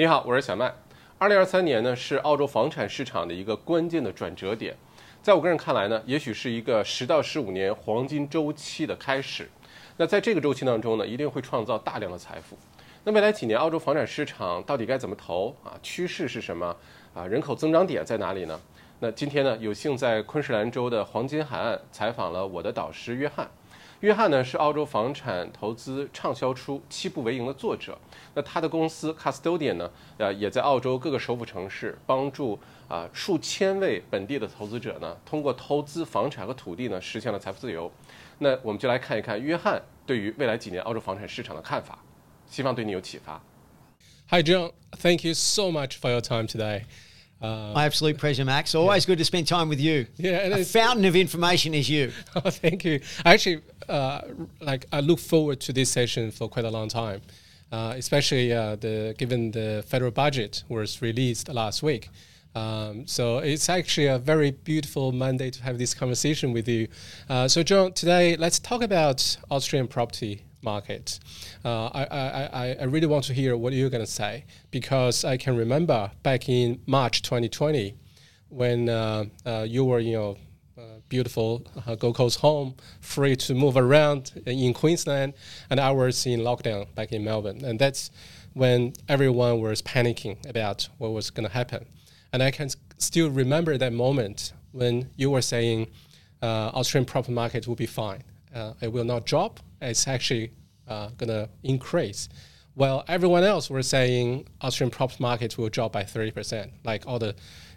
你好，我是小麦。二零二三年呢是澳洲房产市场的一个关键的转折点，在我个人看来呢，也许是一个十到十五年黄金周期的开始。那在这个周期当中呢，一定会创造大量的财富。那未来几年澳洲房产市场到底该怎么投啊？趋势是什么啊？人口增长点在哪里呢？那今天呢，有幸在昆士兰州的黄金海岸采访了我的导师约翰。约翰呢是澳洲房产投资畅销书《七步为营》的作者。那他的公司 Custodian 呢，呃，也在澳洲各个首府城市帮助啊数千位本地的投资者呢，通过投资房产和土地呢，实现了财富自由。那我们就来看一看约翰对于未来几年澳洲房产市场的看法，希望对你有启发。Hi, John. Thank you so much for your time today. Uh, My absolute pleasure, Max. Always yeah. good to spend time with you. Yeah, a fountain of information is you. Oh, thank you. I actually, uh, like I look forward to this session for quite a long time, uh, especially uh, the given the federal budget was released last week. Um, so it's actually a very beautiful Monday to have this conversation with you. Uh, so, John, today let's talk about Australian property market. Uh, I, I, I really want to hear what you're going to say because I can remember back in March 2020 when uh, uh, you were, you know, uh, beautiful uh, Gold Coast home, free to move around in Queensland, and I was in lockdown back in Melbourne. And that's when everyone was panicking about what was going to happen. And I can still remember that moment when you were saying uh, Australian property market will be fine. It will not drop. It's actually uh, going to increase. While everyone else were saying Australian property market will drop by 30%, like all the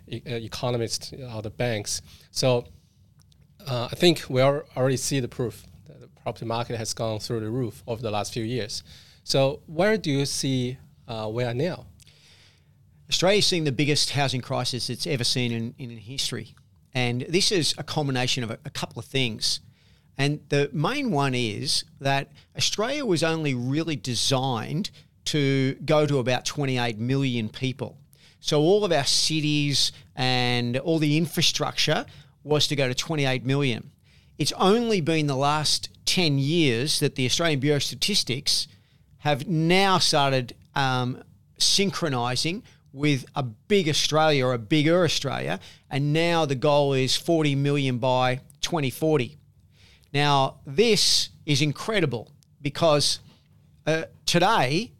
e- uh, economists, all the banks. So uh, I think we already see the proof that the property market has gone through the roof over the last few years. So where do you see uh, we are now? Australia's seeing the biggest housing crisis it's ever seen in, in history. And this is a combination of a, a couple of things. And the main one is that Australia was only really designed to go to about 28 million people. So all of our cities and all the infrastructure was to go to 28 million. It's only been the last 10 years that the Australian Bureau of Statistics have now started um, synchronising with a big Australia or a bigger Australia, and now the goal is 40 million by 2040. Now, this is incredible because uh, today,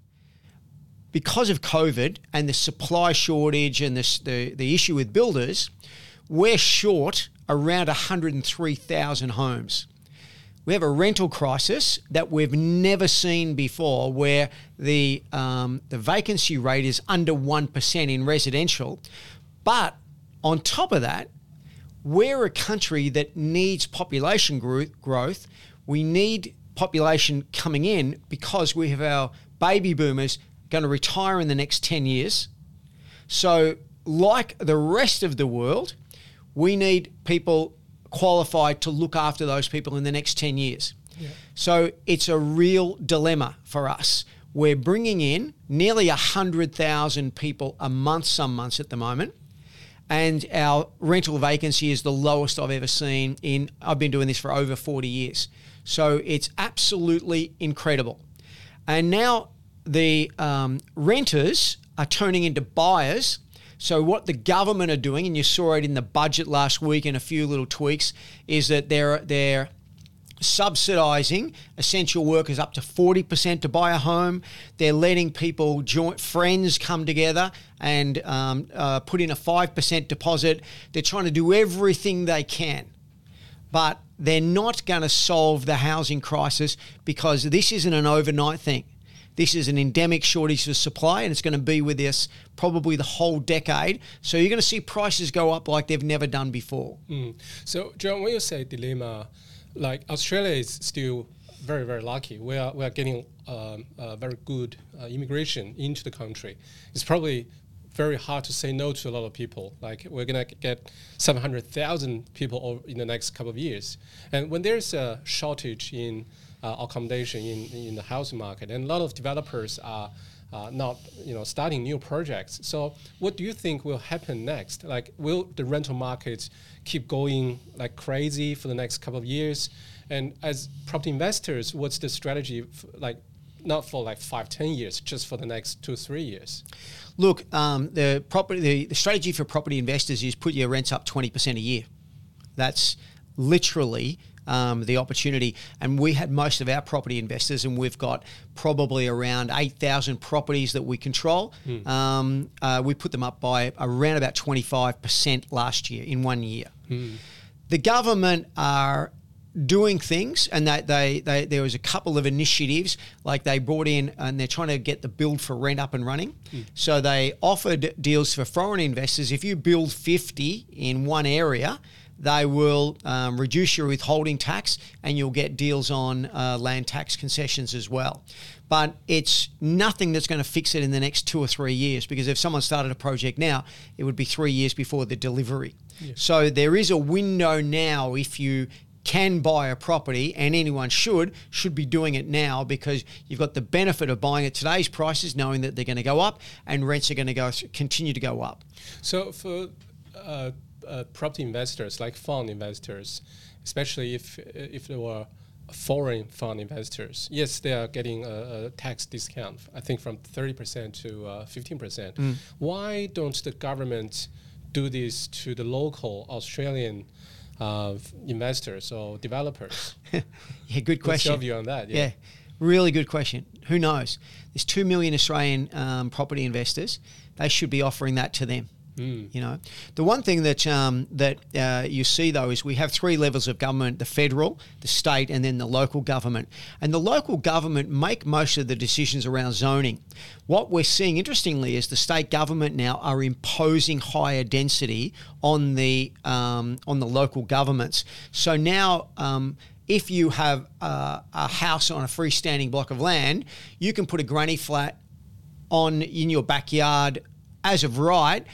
because of COVID and the supply shortage and this, the, the issue with builders, we're short around 103,000 homes. We have a rental crisis that we've never seen before, where the um, the vacancy rate is under one percent in residential. But on top of that, we're a country that needs population growth. We need population coming in because we have our baby boomers going to retire in the next 10 years. So, like the rest of the world, we need people qualified to look after those people in the next 10 years. Yeah. So it's a real dilemma for us. We're bringing in nearly 100,000 people a month, some months at the moment. And our rental vacancy is the lowest I've ever seen in, I've been doing this for over 40 years. So it's absolutely incredible. And now the um, renters are turning into buyers so, what the government are doing, and you saw it in the budget last week and a few little tweaks, is that they're they're subsidising essential workers up to 40% to buy a home. They're letting people, joint friends come together and um, uh, put in a 5% deposit. They're trying to do everything they can. But they're not going to solve the housing crisis because this isn't an overnight thing. This is an endemic shortage of supply, and it's going to be with us probably the whole decade. So you're going to see prices go up like they've never done before. Mm. So, John, when you say dilemma, like Australia is still very, very lucky. We are, we are getting um, very good uh, immigration into the country. It's probably very hard to say no to a lot of people. Like we're gonna get 700,000 people in the next couple of years. And when there's a shortage in uh, accommodation in, in the housing market. And a lot of developers are uh, not you know starting new projects. So what do you think will happen next? Like will the rental market keep going like crazy for the next couple of years? And as property investors, what's the strategy? Like not for like five, ten years, just for the next two, three years? Look, um, the property, the, the strategy for property investors is put your rents up twenty percent a year. That's literally um, the opportunity. And we had most of our property investors, and we've got probably around 8,000 properties that we control. Hmm. Um, uh, we put them up by around about 25% last year in one year. Hmm. The government are doing things and that they, they there was a couple of initiatives like they brought in and they're trying to get the build for rent up and running so they offered deals for foreign investors if you build 50 in one area they will um, reduce your withholding tax and you'll get deals on uh, land tax concessions as well. But it's nothing that's going to fix it in the next two or three years because if someone started a project now, it would be three years before the delivery. So there is a window now if you can buy a property and anyone should should be doing it now because you've got the benefit of buying at today's prices knowing that they're going to go up and rents are going to go continue to go up So for uh, uh, property investors, like fund investors, especially if if they were foreign fund investors, yes, they are getting a, a tax discount. I think from thirty percent to uh, fifteen percent. Why don't the government do this to the local Australian investors or developers? yeah good What's question your view on that? Yeah. really good question. Who knows? There's two million Australian um, property investors. They should be offering that to them. You know, the one thing that um, that uh, you see though is we have three levels of government: the federal, the state, and then the local government. And the local government make most of the decisions around zoning. What we're seeing, interestingly, is the state government now are imposing higher density on the um, on the local governments. So now. Um, if you have a house on a freestanding block of land, you can put a granny flat on in your backyard as of right,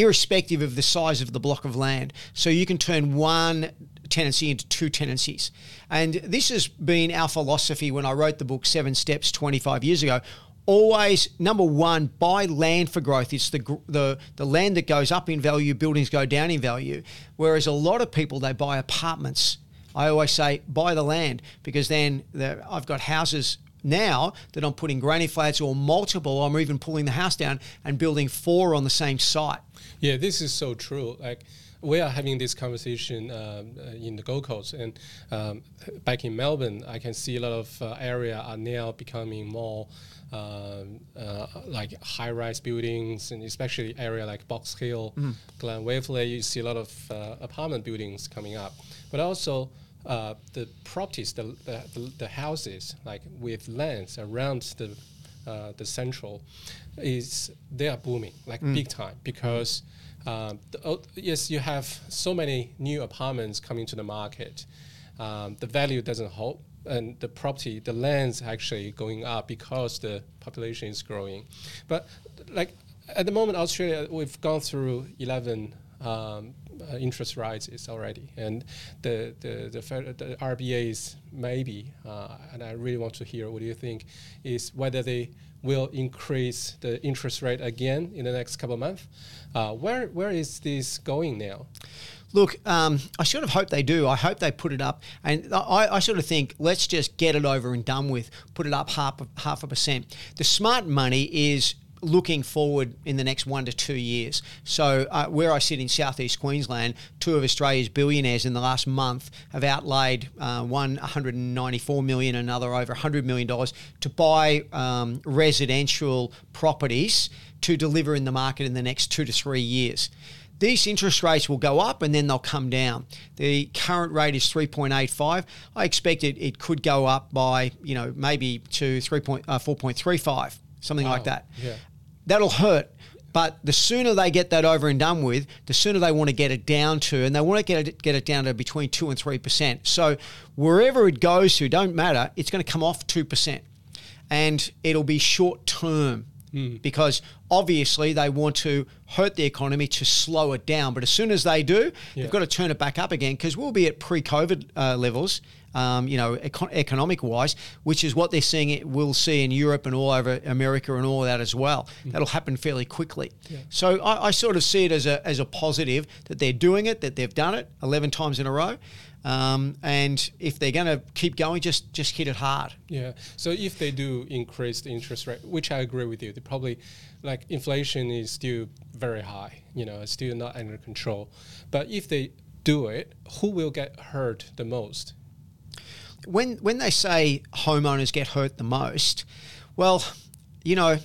irrespective of the size of the block of land. So you can turn one tenancy into two tenancies. And this has been our philosophy when I wrote the book Seven Steps 25 years ago. Always number one, buy land for growth. It's the the the land that goes up in value, buildings go down in value. Whereas a lot of people they buy apartments. I always say buy the land because then the, I've got houses now that I'm putting granny flats or multiple. I'm even pulling the house down and building four on the same site. Yeah, this is so true. Like we are having this conversation um, uh, in the Gold Coast, and um, back in Melbourne, I can see a lot of uh, area are now becoming more um, uh, like high-rise buildings, and especially area like Box Hill, Glen Waverley. You see a lot of uh, apartment buildings coming up, but also. Uh, the properties, the, the, the, houses, like with lands around the uh, the central is they are booming like big time because um, the, oh, yes you have so many new apartments coming to the market. Um, the value doesn't hold and the property the lands actually going up because the population is growing. But like at the moment australia we've gone through 11 um, uh, interest is already, and the the the, the RBA's maybe, uh, and I really want to hear what do you think, is whether they will increase the interest rate again in the next couple of months. Uh, where where is this going now? Look, um, I sort of hope they do. I hope they put it up, and I, I sort of think let's just get it over and done with. Put it up half half a percent. The smart money is looking forward in the next one to two years. So, uh, where I sit in southeast Queensland, two of Australia's billionaires in the last month have outlaid uh, one 194 million, another over 100 million dollars to buy um, residential properties to deliver in the market in the next two to three years. These interest rates will go up and then they'll come down. The current rate is 3.85. I expect it, it could go up by, you know, maybe to 3 point, uh, 4.35, something like that Yeah. That'll hurt. But the sooner they get that over and done with, the sooner they want to get it down to, and they want to get it, get it down to between two and three percent. So wherever it goes to, don't matter. It's going to come off two percent, and it'll be short term because obviously they want to hurt the economy to slow it down. But as soon as they do, Yeah. they've got to turn it back up again because we'll be at pre-COVID uh, levels um, you know, econ- economic wise, which is what they're seeing. It we'll see in Europe and all over America and all that as well. Mm. That'll happen fairly quickly. Yeah. So I, I, sort of see it as a as a positive that they're doing it, that they've done it eleven times in a row. Um, and if they're going to keep going, just just hit it hard. Yeah. So if they do increase the interest rate, which I agree with you, they probably like inflation is still very high. You know, it's still not under control. But if they do it, who will get hurt the most? When when they say homeowners get hurt the most, well, you know,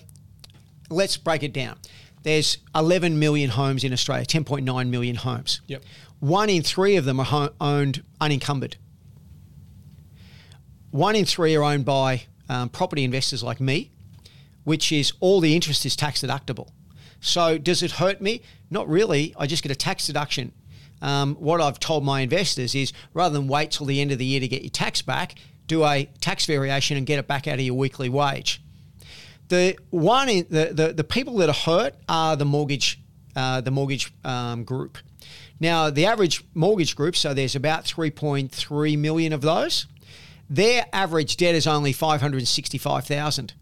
let's break it down. There's 11 million homes in Australia, 10.9 million homes. Yep. One in three of them are owned unencumbered. One in three are owned by um, property investors like me, which is all the interest is tax deductible. So does it hurt me? Not really. I just get a tax deduction. Um, what I've told my investors is rather than wait till the end of the year to get your tax back, do a tax variation and get it back out of your weekly wage. The one, in, the, the the people that are hurt are the mortgage, uh, the mortgage um, group. Now, the average mortgage group, so there's about 3.3 million of those. Their average debt is only 565,000.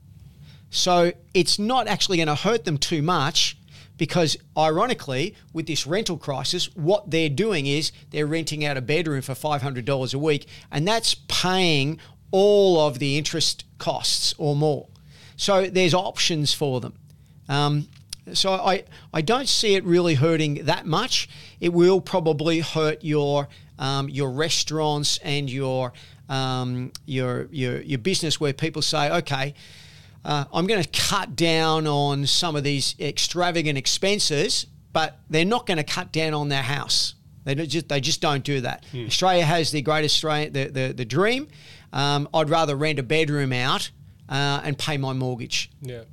So it's not actually going to hurt them too much because ironically with this rental crisis what they're doing is they're renting out a bedroom for $500 a week and that's paying all of the interest costs or more so there's options for them um, so I, I don't see it really hurting that much. It will probably hurt your um, your restaurants and your um, your, your your business where people say, okay, uh, I'm going to cut down on some of these extravagant expenses, but they're not going to cut down on their house. They just they just don't do that. Hmm. Australia has the great Australia the the, the dream. Um, I'd rather rent a bedroom out uh, and pay my mortgage. Yeah.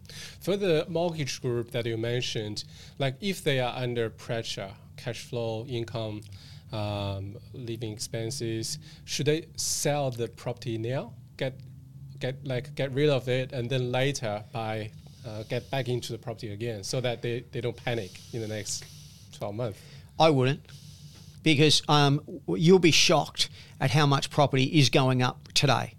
For the mortgage group that you mentioned, like if they are under pressure, cash flow, income, um, living expenses, should they sell the property now? Get get like get rid of it and then later buy uh, get back into the property again so that they, they don't panic in the next 12 months? I wouldn't because um, you'll be shocked at how much property is going up today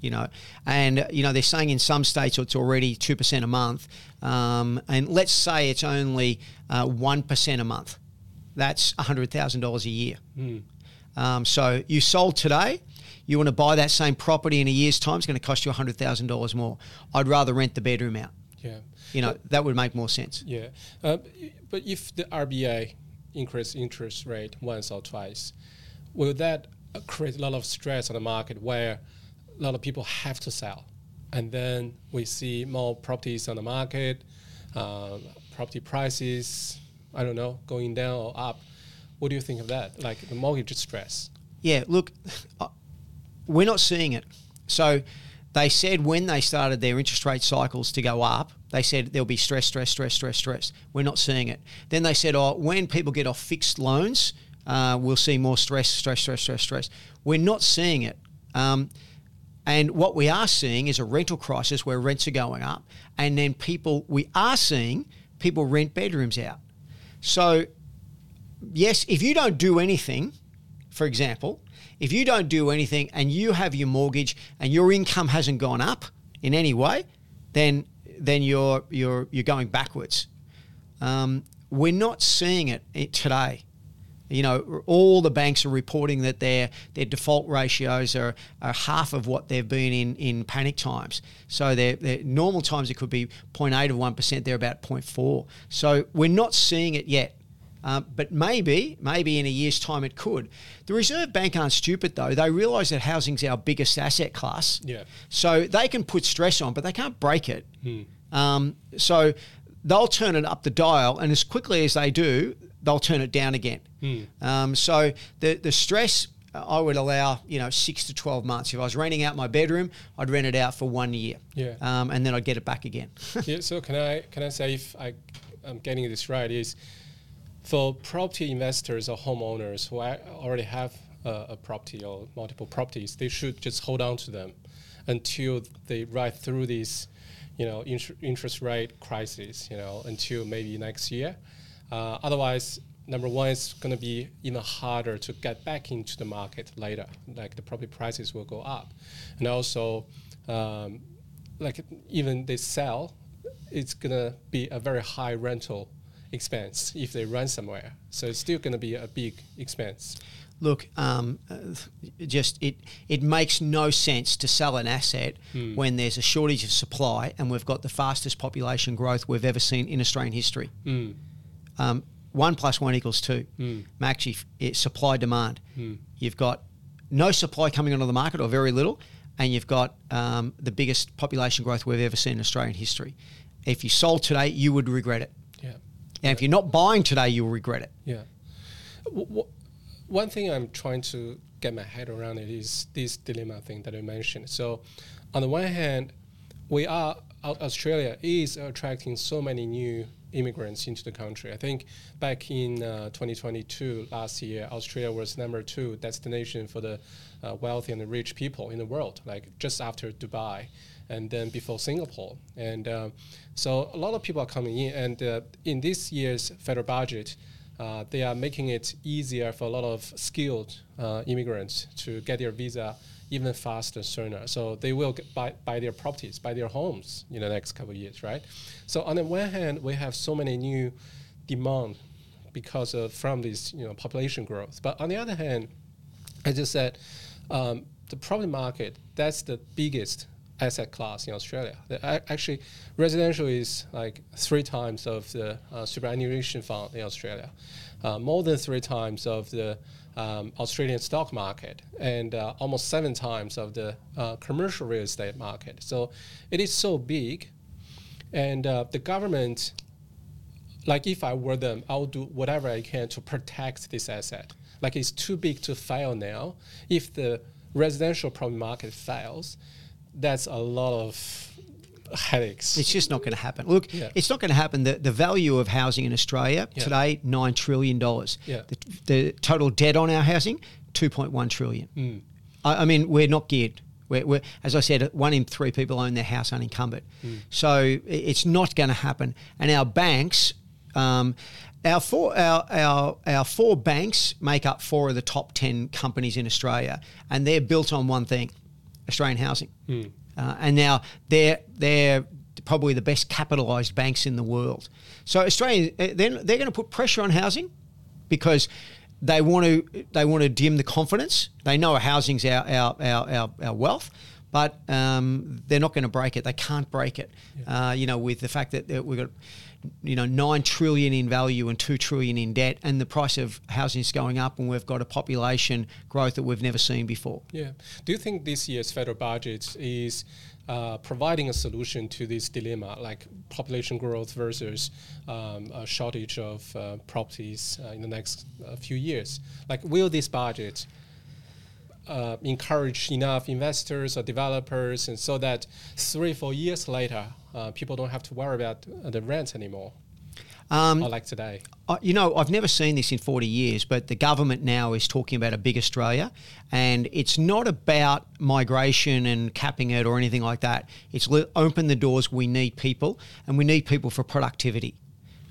you know, and you know they're saying in some states it's already two percent a month, um, and let's say it's only uh, one uh, a month. That's hundred thousand dollars a year. Mm. Um, so you sold today. You want to buy that same property in a year's time, it's going to cost you hundred thousand dollars more. I'd rather rent the bedroom out. Yeah, you know but, that would make more sense. Yeah, uh, but if the RBA increase interest rate once or twice, will that create a lot of stress on the market where a lot of people have to sell. And then we see more properties on the market, uh, property prices, I don't know, going down or up. What do you think of that? Like the mortgage stress? Yeah, look, we're not seeing it. So they said when they started their interest rate cycles to go up, they said there'll be stress, stress, stress, stress, stress. We're not seeing it. Then they said, oh, when people get off fixed loans, uh, we'll see more stress, stress, stress, stress, stress. We're not seeing it. Um, and what we are seeing is a rental crisis where rents are going up, and then people we are seeing people rent bedrooms out. So, yes, if you don't do anything, for example, if you don't do anything and you have your mortgage and your income hasn't gone up in any way, then then you're you're you're going backwards. Um, we're not seeing it today. You know, all the banks are reporting that their their default ratios are, are half of what they've been in, in panic times. So their, normal times it could be 0.8 of 1%, they're about 0.4. So we're not seeing it yet. Uh, but maybe, maybe in a year's time it could. The Reserve Bank aren't stupid though. They realise that housing's our biggest asset class. Yeah. So they can put stress on, but they can't break it. Hmm. Um, so they'll turn it up the dial, and as quickly as they do, they'll turn it down again. Mm. Um, so the the stress I would allow you know six to twelve months. If I was renting out my bedroom, I'd rent it out for one year. Yeah. Um, and then I'd get it back again. yeah. So can I can I say if I I'm getting this right is for property investors or homeowners who already have a, a property or multiple properties, they should just hold on to them until they ride through this, you know, int- interest rate crisis. You know, until maybe next year. Uh, otherwise, number one, it's going to be even harder to get back into the market later. Like the property prices will go up, and also, um, like even they sell, it's going to be a very high rental expense if they run somewhere. So it's still going to be a big expense. Look, um, just it it makes no sense to sell an asset when there's a shortage of supply and we've got the fastest population growth we've ever seen in Australian history. Um, one plus one equals two. Max, if it's supply demand. You've got no supply coming onto the market or very little, and you've got um, the biggest population growth we've ever seen in Australian history. If you sold today, you would regret it. And if you're not buying today, you'll regret it. Yeah. W- one thing I'm trying to get my head around it is this dilemma thing that you mentioned. So, on the one hand, we are Australia is attracting so many new immigrants into the country. I think back in uh, 2022, last year, Australia was number two destination for the uh, wealthy and the rich people in the world, like just after Dubai, and then before Singapore. And um, so a lot of people are coming in, and uh, in this year's federal budget. Uh, they are making it easier for a lot of skilled uh, immigrants to get their visa even faster sooner. So they will buy, buy their properties, buy their homes in the next couple of years, right? So on the one hand, we have so many new demand because of from this you know population growth. But on the other hand, as I said, um, the property market that's the biggest asset class in Australia. The, actually, residential is like three times of the uh, superannuation fund in Australia, uh, more than three times of the um, Australian stock market, and uh, almost seven times of the uh, commercial real estate market. So it is so big, and uh, the government like if I were them, I would do whatever I can to protect this asset. Like it's too big to fail now. If the residential property market fails, that's a lot of headaches. It's just not going to happen. Look, Yeah. it's not going to happen. The, the value of housing in Australia Yeah. today, $9 trillion. Yeah. The, the total debt on our housing, 2.1 trillion. Hmm. I, I mean, we're not geared. We're, we're, as I said, one in three people own their house unencumbered. So it's not going to happen. And our banks, um, our four our, our our four banks make up four of the top ten companies in Australia, and they're built on one thing: Australian housing. Uh, and now they're they're probably the best capitalised banks in the world. So Australia, uh, they're, they're going to put pressure on housing because they want to they want to dim the confidence. They know housing's our our our, our, our wealth, but um, they're not going to break it. They can't break it. Uh, you know, with the fact that we've got you know nine trillion in value and two trillion in debt, and the price of housing is going up, and we've got a population growth that we've never seen before. Yeah. Do you think this year's federal budget is uh, providing a solution to this dilemma, like population growth versus um, a shortage of uh, properties uh, in the next uh, few years? Like, will this budget uh, encourage enough investors or developers, and so that three, four years later, uh, people don't have to worry about uh, the rent anymore, Um, like today? I- you know, I've never seen this in 40 years, but the government now is talking about a big Australia, and it's not about migration and capping it or anything like that. It's open the doors. We need people, and we need people for productivity.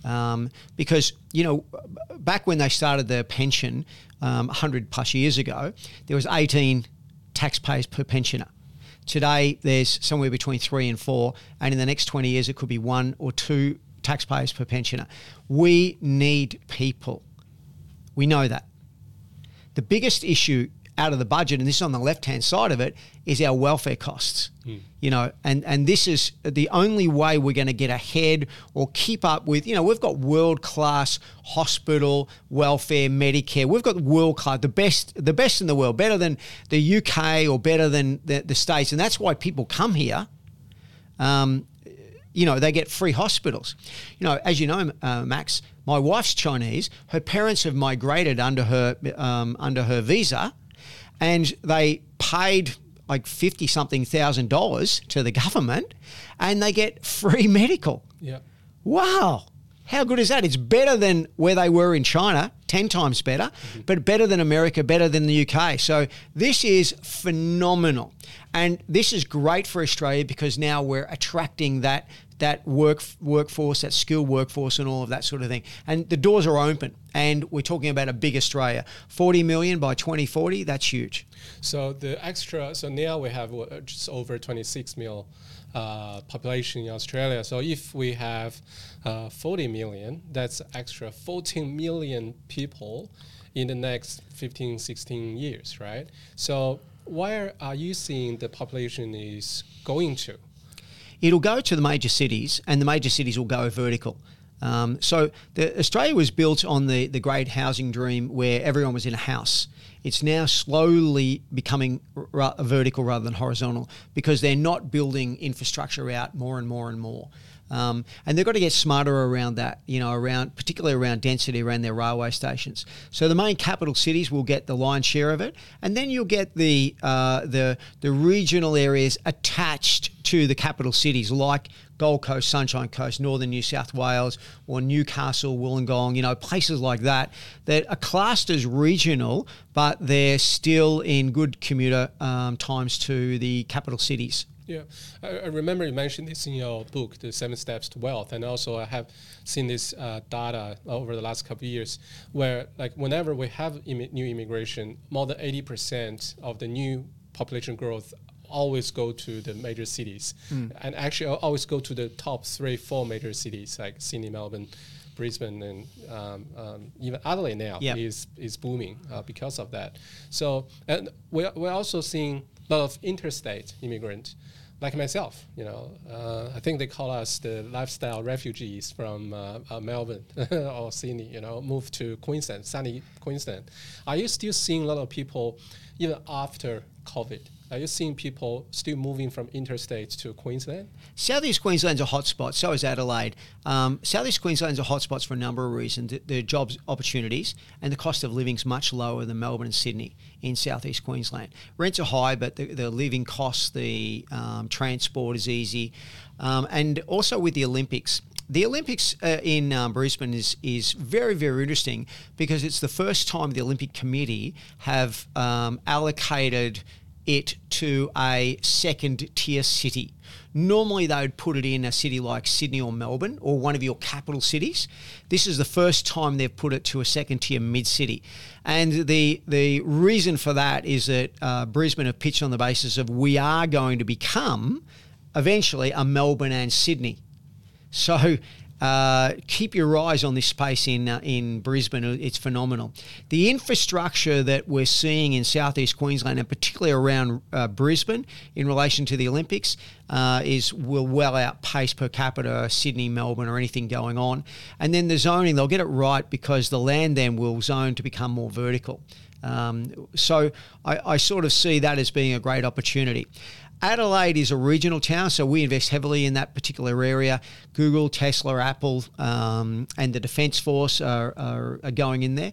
Um, because, you know, back when they started the pension um, 100 plus years ago, there was 18 taxpayers per pensioner. Today, there's somewhere between three and four, and in the next 20 years, it could be one or two taxpayers per pensioner. We need people. We know that. The biggest issue out of the budget, and this is on the left hand side of it, is our welfare costs. You know, and, and this is the only way we're going to get ahead or keep up with, you know, we've got world class hospital, welfare, Medicare. We've got world class, the best, the best in the world, better than the UK or better than the, the States. And that's why people come here um, you know, they get free hospitals. You know, as you know, uh, Max, my wife's Chinese. Her parents have migrated under her um, under her visa, and they paid like fifty something thousand dollars to the government, and they get free medical. Yeah. Wow. How good is that? It's better than where they were in China, 10 times better, mm-hmm. but better than America, better than the UK. So this is phenomenal. And this is great for Australia because now we're attracting that that work workforce, that skilled workforce, and all of that sort of thing. And the doors are open, and we're talking about a big Australia, 40 million by 2040. That's huge. So the extra, so now we have just over 26 million. uh, population in Australia. So if we have uh, 40 million, that's extra 14 million people in the next 15, 16 years, right? So where are you seeing the population is going to? It'll go to the major cities, and the major cities will go vertical. Um, so the, Australia was built on the, the great housing dream where everyone was in a house. It's now slowly becoming r- vertical rather than horizontal because they're not building infrastructure out more and more and more. Um, and they've got to get smarter around that, you know, around particularly around density around their railway stations. So the main capital cities will get the lion's share of it, and then you'll get the uh, the the regional areas attached to the capital cities, like Gold Coast, Sunshine Coast, Northern New South Wales, or Newcastle, Wollongong, you know, places like that that are classed as regional, but they're still in good commuter um, times to the capital cities. Yeah, I, I, remember you mentioned this in your book, The Seven Steps to Wealth, and also I have seen this uh, data over the last couple of years, where like whenever we have Im- new immigration, more than eighty percent of the new population growth always go to the major cities, mm. and actually always go to the top three, four major cities like Sydney, Melbourne. Brisbane and um, um, even Adelaide now yep. is is booming uh, because of that. So and we're, we're also seeing a lot of interstate immigrant like myself, you know, uh, I think they call us the lifestyle refugees from uh, uh, Melbourne or Sydney, you know, moved to Queensland, sunny Queensland. Are you still seeing a lot of people, even after COVID, are you seeing people still moving from interstate to Queensland? Southeast Queensland's a hotspot, so is Adelaide. Um, Southeast Queensland's a hotspot for a number of reasons. The, jobs opportunities and the cost of living is much lower than Melbourne and Sydney in Southeast Queensland. Rents are high, but the, the living costs, the um, transport is easy. Um, and also with the Olympics, the Olympics uh, in um, Brisbane is is very very interesting because it's the first time the Olympic Committee have um, allocated it to a second tier city. Normally, they would put it in a city like Sydney or Melbourne or one of your capital cities. This is the first time they've put it to a second tier mid city. And the, the reason for that is that uh, Brisbane have pitched on the basis of we are going to become eventually a Melbourne and Sydney. So uh, keep your eyes on this space in uh, in Brisbane. It's phenomenal. The infrastructure that we're seeing in southeast Queensland, and particularly around uh, Brisbane, in relation to the Olympics, uh, is will well outpace per capita Sydney, Melbourne, or anything going on. And then the zoning, they'll get it right because the land then will zone to become more vertical. Um, so I, I, sort of see that as being a great opportunity. Adelaide is a regional town, so we invest heavily in that particular area. Google, Tesla, Apple, um, and the Defence Force are, are, are, going in there.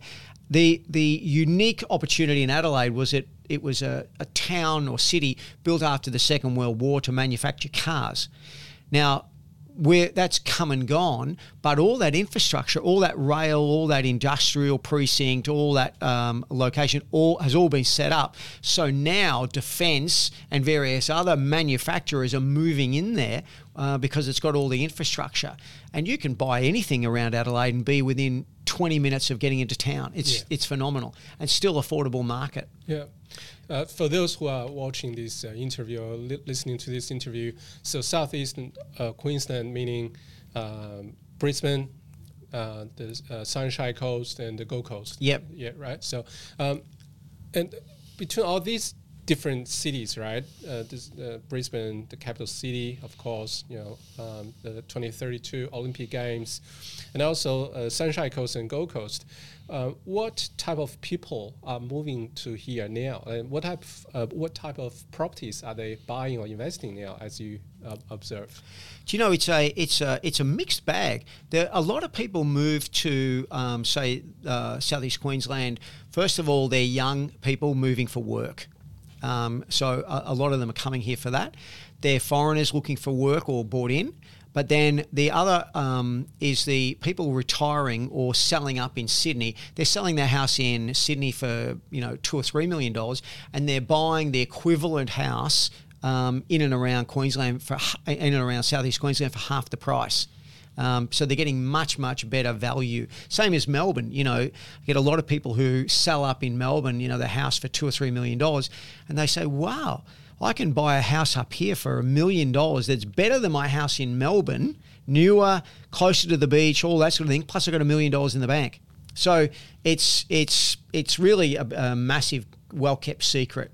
The the unique opportunity in Adelaide was it it was a, a town or city built after the Second World War to manufacture cars. Now, where that's come and gone, but all that infrastructure, all that rail, all that industrial precinct, all that um, location, all has all been set up. So now defence and various other manufacturers are moving in there uh, because it's got all the infrastructure, and you can buy anything around Adelaide and be within 20 minutes of getting into town. It's yeah. it's phenomenal and still affordable market. Yeah. Uh, for those who are watching this uh, interview or li- listening to this interview, so southeast uh, Queensland, meaning um, Brisbane, uh, the uh, Sunshine Coast, and the Gold Coast. Yep. Yeah. Right. So, um, and between all these different cities, right? Uh, this, uh, Brisbane, the capital city, of course, you know, um, the 2032 Olympic Games, and also uh, Sunshine Coast and Gold Coast. Uh, what type of people are moving to here now, and what type of, uh, what type of properties are they buying or investing now, as you uh, observe? Do you know it's a it's a it's a mixed bag. There a lot of people move to um, say uh, southeast Queensland. First of all, they're young people moving for work. Um, so a, a, lot of them are coming here for that. They're foreigners looking for work or bought in. But then the other um, is the people retiring or selling up in Sydney. They're selling their house in Sydney for you know two or three million dollars, and they're buying the equivalent house um, in and around Queensland for in and around southeast Queensland for half the price. Um, so they're getting much, much better value. Same as Melbourne. You know, I get a lot of people who sell up in Melbourne, you know, the house for two or three million dollars, and they say, wow, I can buy a house up here for a million dollars that's better than my house in Melbourne, newer, closer to the beach, all that sort of thing. Plus, I got a million dollars in the bank. So it's it's it's really a, a massive, well kept secret.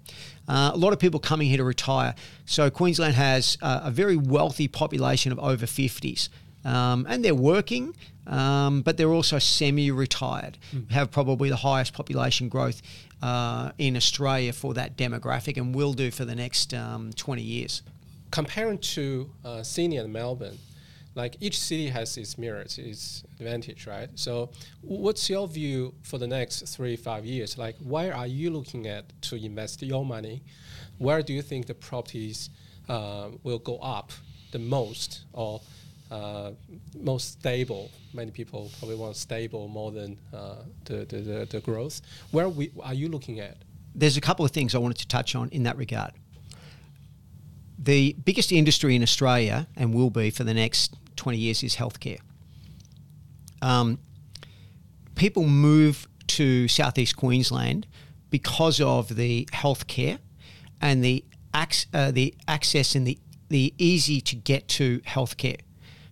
Uh, a lot of people coming here to retire. So Queensland has uh, a very wealthy population of over 50s um, and they're working, um, but they're also semi-retired. Mm. Have probably the highest population growth uh, in Australia for that demographic, and will do for the next um, 20 years. Comparing to uh, Sydney and Melbourne, like each city has its merits, its advantage, right? So, what's your view for the next three, five years? Like, where are you looking at to invest your money? Where do you think the properties uh, will go up the most, or uh, most stable. Many people probably want stable more than uh, the, the, the, the, growth. Where we, are you looking at? There's a couple of things I wanted to touch on in that regard. The biggest industry in Australia and will be for the next 20 years is healthcare. Um, people move to southeast Queensland because of the healthcare and the, ac- uh, the access and the, the easy to get to healthcare.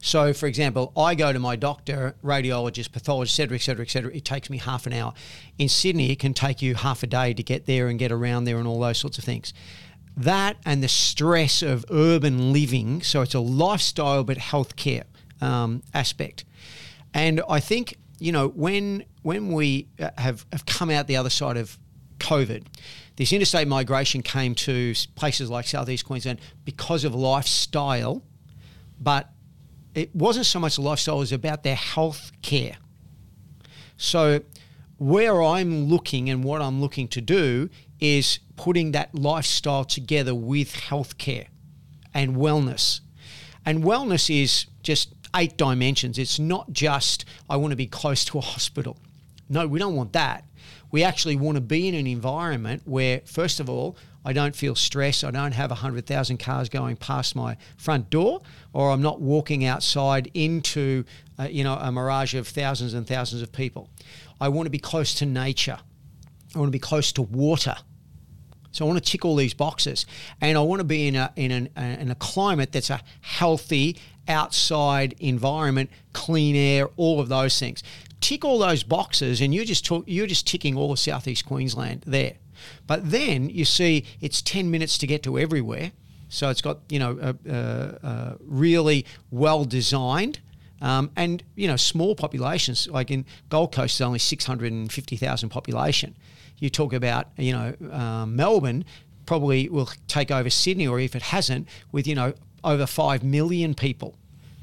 So, for example, I go to my doctor, radiologist, pathologist, et cetera, et cetera, et cetera. It takes me half an hour. In Sydney, it can take you half a day to get there and get around there and all those sorts of things. That and the stress of urban living, so it's a lifestyle but healthcare um, aspect. And I think you know when when we uh, have have come out the other side of COVID, this interstate migration came to places like southeast Queensland because of lifestyle, but it wasn't so much lifestyle, it was about their health care. So, where I'm looking and what I'm looking to do is putting that lifestyle together with healthcare and wellness. And wellness is just eight dimensions. It's not just, I want to be close to a hospital. No, we don't want that. We actually want to be in an environment where, first of all, I don't feel stress. I don't have 100,000 cars going past my front door, or I'm not walking outside into uh, you know a mirage of thousands and thousands of people. I want to be close to nature. I want to be close to water. So I want to tick all these boxes, and I want to be in a in, an, in a climate that's a healthy outside environment, clean air, all of those things. Tick all those boxes, and you're just talk, you're just ticking all of southeast Queensland there. But then you see it's 10 minutes to get to everywhere. So it's got, you know, a, a, a really well designed. Um, and you know small populations like in Gold Coast is only 650,000 population. You talk about you know um, Melbourne probably will take over Sydney or if it hasn't with you know over 5 million people.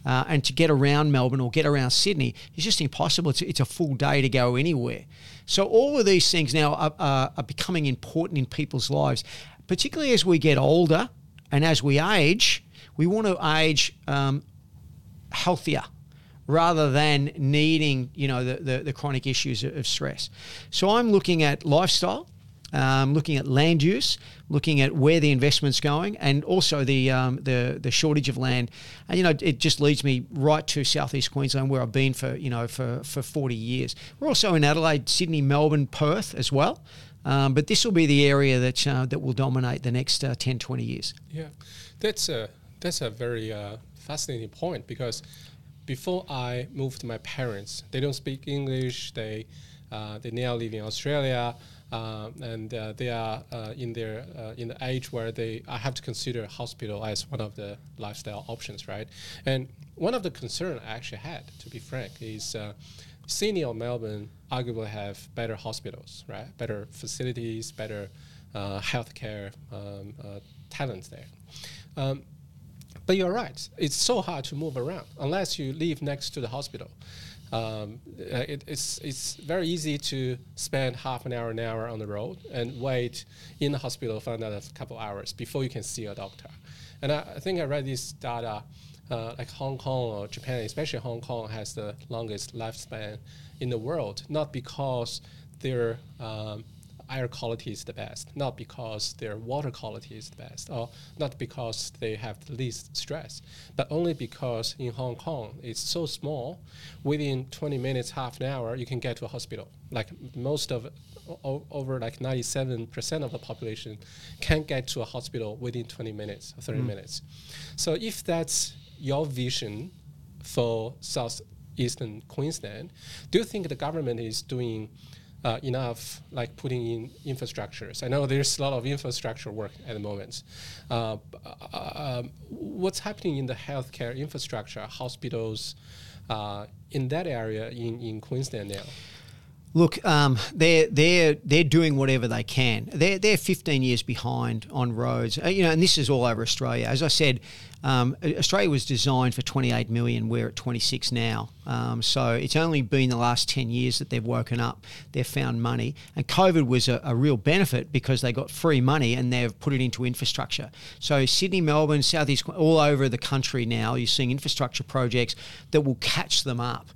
Uh, and to get around Melbourne or get around Sydney is just impossible. It's, it's, a full day to go anywhere. So all of these things now are, are, are becoming important in people's lives, particularly as we get older and as we age. We want to age um, healthier rather than needing, you know, the, the, the chronic issues of stress. So I'm looking at lifestyle um, looking at land use, looking at where the investment's going, and also the um, the the shortage of land. And you know, it just leads me right to southeast Queensland, where I've been for you know for for 40 years. We're also in Adelaide, Sydney, Melbourne, Perth as well. Um, but this will be the area that uh, that will dominate the next uh, 10, 20 years. Yeah, that's a that's a very uh, fascinating point because before I moved, to my parents they don't speak English. They uh, they now live in Australia. Uh, and uh, they are uh, in their uh, in the age where they I have to consider hospital as one of the lifestyle options, right? And one of the concerns I actually had, to be frank, is uh, Sydney or Melbourne arguably have better hospitals, right? Better facilities, better uh, healthcare um, talents there. Um, but you're right; it's so hard to move around unless you live next to the hospital. Um, uh, it, it's, it's very easy to spend half an hour, an hour on the road and wait in the hospital for another couple hours before you can see a doctor. And I, I think I read this data, uh, like Hong Kong or Japan, especially Hong Kong, has the longest lifespan in the world, not because their um, air quality is the best, not because their water quality is the best, or not because they have the least stress, but only because in Hong Kong it's so small. Within 20 minutes, half an hour, you can get to a hospital. Like most of o- over like 97% of the population can get to a hospital within 20 minutes or 30 mm. minutes. So if that's your vision for southeastern Queensland, do you think the government is doing uh, enough, like putting in infrastructures? I know there's a lot of infrastructure work at the moment. Uh, uh, um, what's happening in the healthcare infrastructure, hospitals, uh, in that area in, in Queensland now? Look, um, they're they're they're doing whatever they can. They're they're 15 years behind on roads. Uh, you know, and this is all over Australia. As I said, um, Australia was designed for 28 million. We're at 26 now. Um, so it's only been the last 10 years that they've woken up. They've found money, and COVID was a, a real benefit because they got free money and they've put it into infrastructure. So Sydney, Melbourne, Southeast, all over the country now, you're seeing infrastructure projects that will catch them up.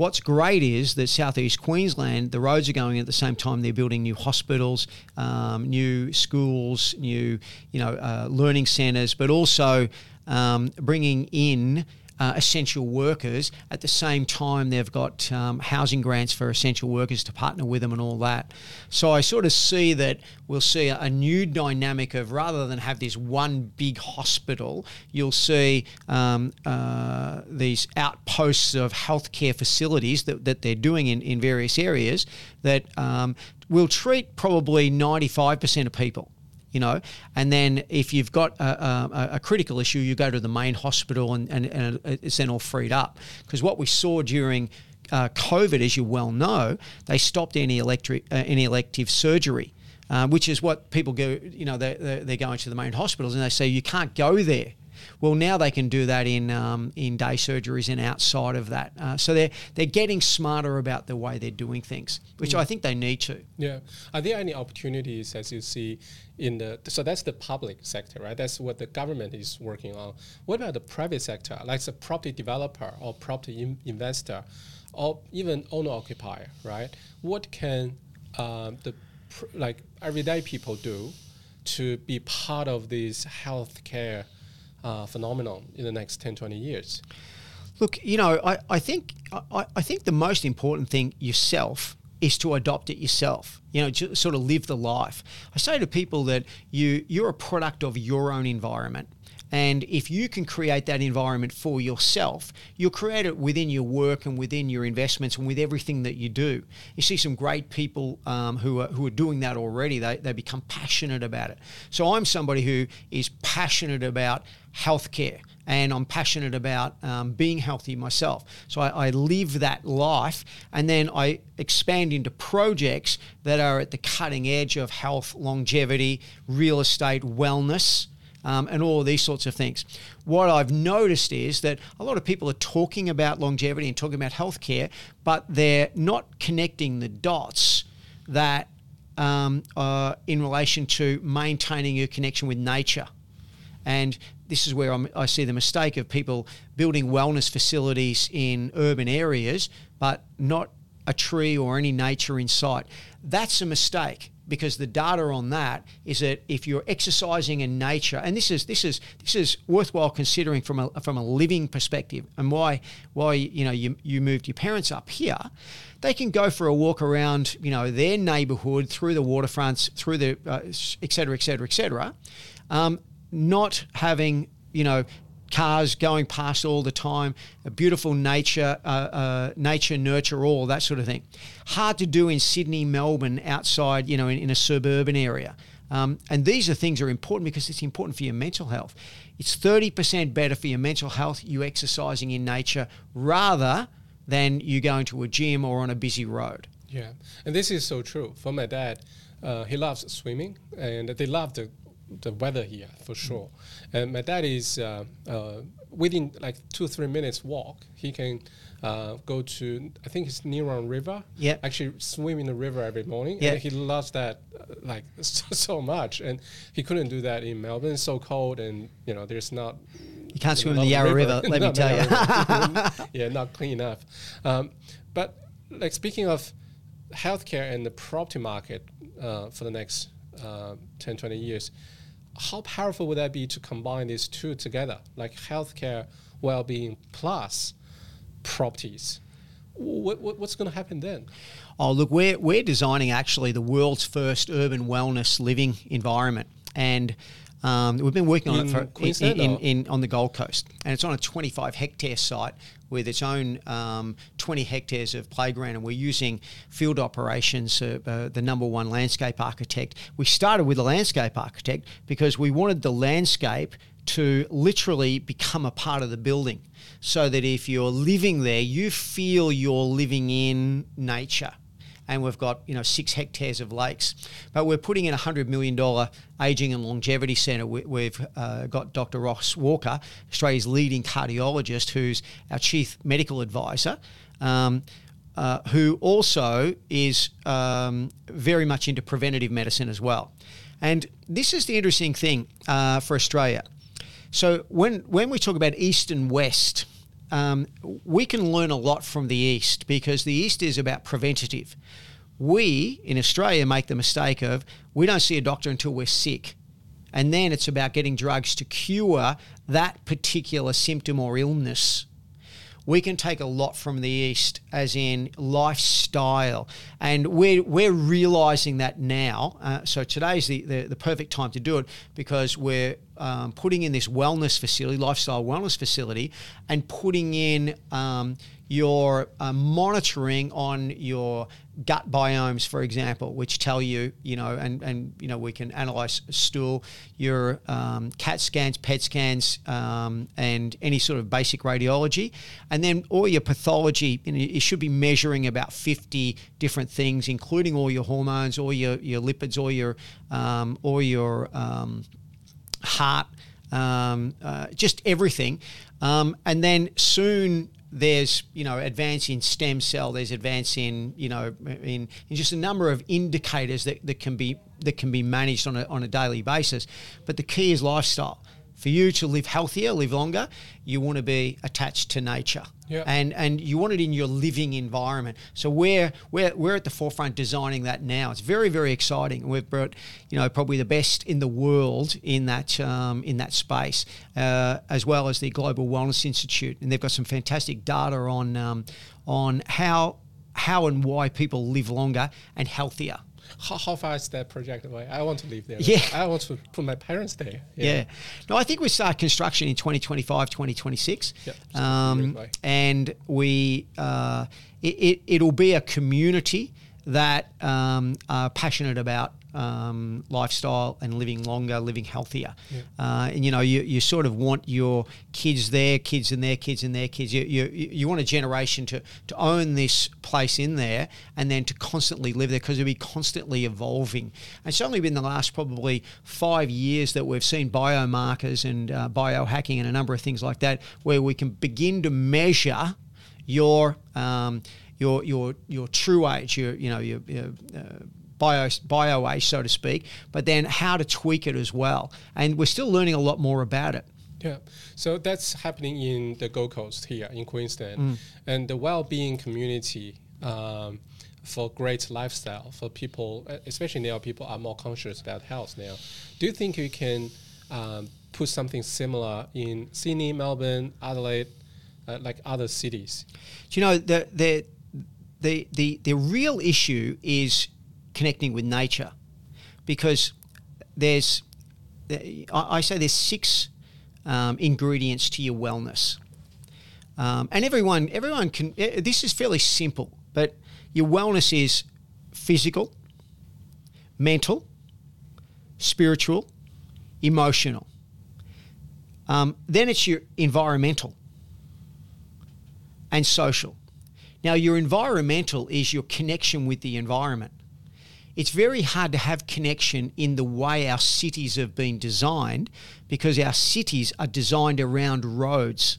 What's great is that southeast Queensland, the roads are going at the same time they're building new hospitals, um, new schools, new you know uh, learning centres, but also um, bringing in. Uh, essential workers. At the same time, they've got um, housing grants for essential workers to partner with them and all that. So I sort of see that we'll see a, new dynamic of rather than have this one big hospital, you'll see um, uh, these outposts of healthcare facilities that, that they're doing in, in various areas that um, will treat probably 95% of people you know. And then if you've got a, a, a, critical issue, you go to the main hospital and, and, and it's then all freed up. Because what we saw during uh, COVID, as you well know, they stopped any electric uh, any elective surgery. Uh, which is what people go, you know, they're, they're going to the main hospitals and they say you can't go there. Well, now they can do that in um, in day surgeries and outside of that. Uh, so they're they're getting smarter about the way they're doing things, which I think they need to. Yeah. Are there any opportunities as you see in the so that's the public sector, right? That's what the government is working on. What about the private sector, like the property developer or property in- investor, or even owner occupier, right? What can um, the pr- like everyday people do to be part of this healthcare uh, phenomenon in the next 10, 20 years? Look, you know, I, I think I, I think the most important thing yourself is to adopt it yourself. You know, to sort of live the life. I say to people that you you're a product of your own environment. And if you can create that environment for yourself, you'll create it within your work and within your investments and with everything that you do. You see some great people um, who, are, who are doing that already. They, they become passionate about it. So I'm somebody who is passionate about healthcare and I'm passionate about um, being healthy myself. So I, I, live that life and then I expand into projects that are at the cutting edge of health, longevity, real estate, wellness. Um, and all these sorts of things. What I've noticed is that a lot of people are talking about longevity and talking about healthcare, but they're not connecting the dots that um, uh, in relation to maintaining your connection with nature. And this is where I'm, i see the mistake of people building wellness facilities in urban areas, but not a tree or any nature in sight. That's a mistake because the data on that is that if you're exercising in nature, and this is this is this is worthwhile considering from a from a living perspective, and why why you know you you moved your parents up here, they can go for a walk around you know their neighbourhood through the waterfronts, through the uh, et cetera, et cetera, et cetera, um, not having you know cars going past all the time, a beautiful nature, uh, uh, nature, nurture, all that sort of thing. Hard to do in Sydney, Melbourne, outside, you know, in, in a suburban area. Um, and these are things that are important because it's important for your mental health. It's 30% better for your mental health you exercising in nature rather than you going to a gym or on a busy road. Yeah, and this is so true. For my dad, uh, he loves swimming, and they love the the weather here for sure. And my dad is uh, uh, within like two three minutes walk. He can uh, go to I think it's Nerang River. Yeah. Actually, swim in the river every morning. Yeah. He loves that uh, like so, so much, and he couldn't do that in Melbourne. It's so cold, and you know there's not. You can't swim in the Yarra River, let me tell you. Yeah, not clean enough. Um, but like speaking of healthcare and the property market uh, for the next uh, 10, 20 years, how powerful would that be to combine these two together, like healthcare well-being plus properties? What, what, what's going to happen then? Oh, look, we're, we're designing actually the world's first urban wellness living environment. And um, we've been working on In it for in, in, in, on the Gold Coast, and it's on a 25 hectare site with its own um, 20 hectares of playground, and we're using field operations. Uh, uh, the number one landscape architect. We started with a landscape architect because we wanted the landscape to literally become a part of the building, so that if you're living there, you feel you're living in nature and we've got you know six hectares of lakes. But we're putting in a hundred million dollar aging and longevity centre. We, we've uh, got Dr. Ross Walker, Australia's leading cardiologist, who's our chief medical advisor. Um, uh, who also is um, very much into preventative medicine as well. And this is the interesting thing uh, for Australia. So when when we talk about east and west, um, we can learn a lot from the east because the east is about preventative. We in Australia make the mistake of we don't see a doctor until we're sick. And then it's about getting drugs to cure that particular symptom or illness we can take a lot from the east as in lifestyle. And we're, we're realizing that now. Uh, so today's the, the, the perfect time to do it because we're um, putting in this wellness facility lifestyle wellness facility and putting in um, your uh, monitoring on your gut biomes, for example, which tell you, you know, and, and you know, we can analyze stool, your um, CAT scans, PET scans, um, and any sort of basic radiology. And then all your pathology, you, know, you should be measuring about 50 different things, including all your hormones, all your, your lipids, all your, um, all your um, heart, um, uh, just everything. Um, and then soon there's you know advance in stem cell there's advance in you know in, in just a number of indicators that, that can be that can be managed on a, on a daily basis. But the key is lifestyle for you to live healthier live longer you want to be attached to nature. Yeah. and and you want it in your living environment. So we're we're, we're at the forefront designing that now. It's very very exciting. We've brought you know probably the best in the world in that um, in that space uh, as well as the global wellness institute. And they've got some fantastic data on um, on how how and why people live longer and healthier How, how far is that project away? I want to live there. Yeah. I want to put my parents there. Yeah. No, I think we start construction in 2025, 2026. Yep, Um, and we, uh, it, it, it'll be a community that um, are passionate about um, lifestyle and living longer, living healthier. Uh, and you know, you, you sort of want your kids there, kids and their kids and their kids. You, you, you want a generation to, to own this place in there and then to constantly live there because it'll be constantly evolving. And it's only been the last probably five years that we've seen biomarkers and uh, biohacking and a number of things like that where we can begin to measure your um, your your your true age, your you know your, your uh, bio bio age, so to speak, but then how to tweak it as well. And we're still learning a lot more about it. Yeah, so that's happening in the Gold Coast here in Queensland, Mm. and the well-being community um, for great lifestyle for people, especially now people are more conscious about health now. Do you think you can um, put something similar in Sydney, Melbourne, Adelaide, uh, like other cities? Do you know the the the the the real issue is connecting with nature, because there's I say there's six um, ingredients to your wellness, um, and everyone everyone can. eh, This is fairly simple, but your wellness is physical, mental, spiritual, emotional. Um, then it's your environmental and social. Now, your environmental is your connection with the environment. It's very hard to have connection in the way our cities have been designed because our cities are designed around roads.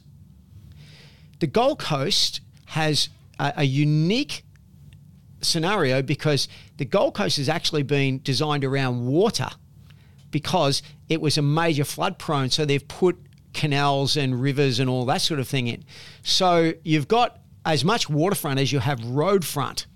The Gold Coast has a, a unique scenario because the Gold Coast has actually been designed around water because it was a major flood prone. So they've put canals and rivers and all that sort of thing in. So you've got as much waterfront as you have road front.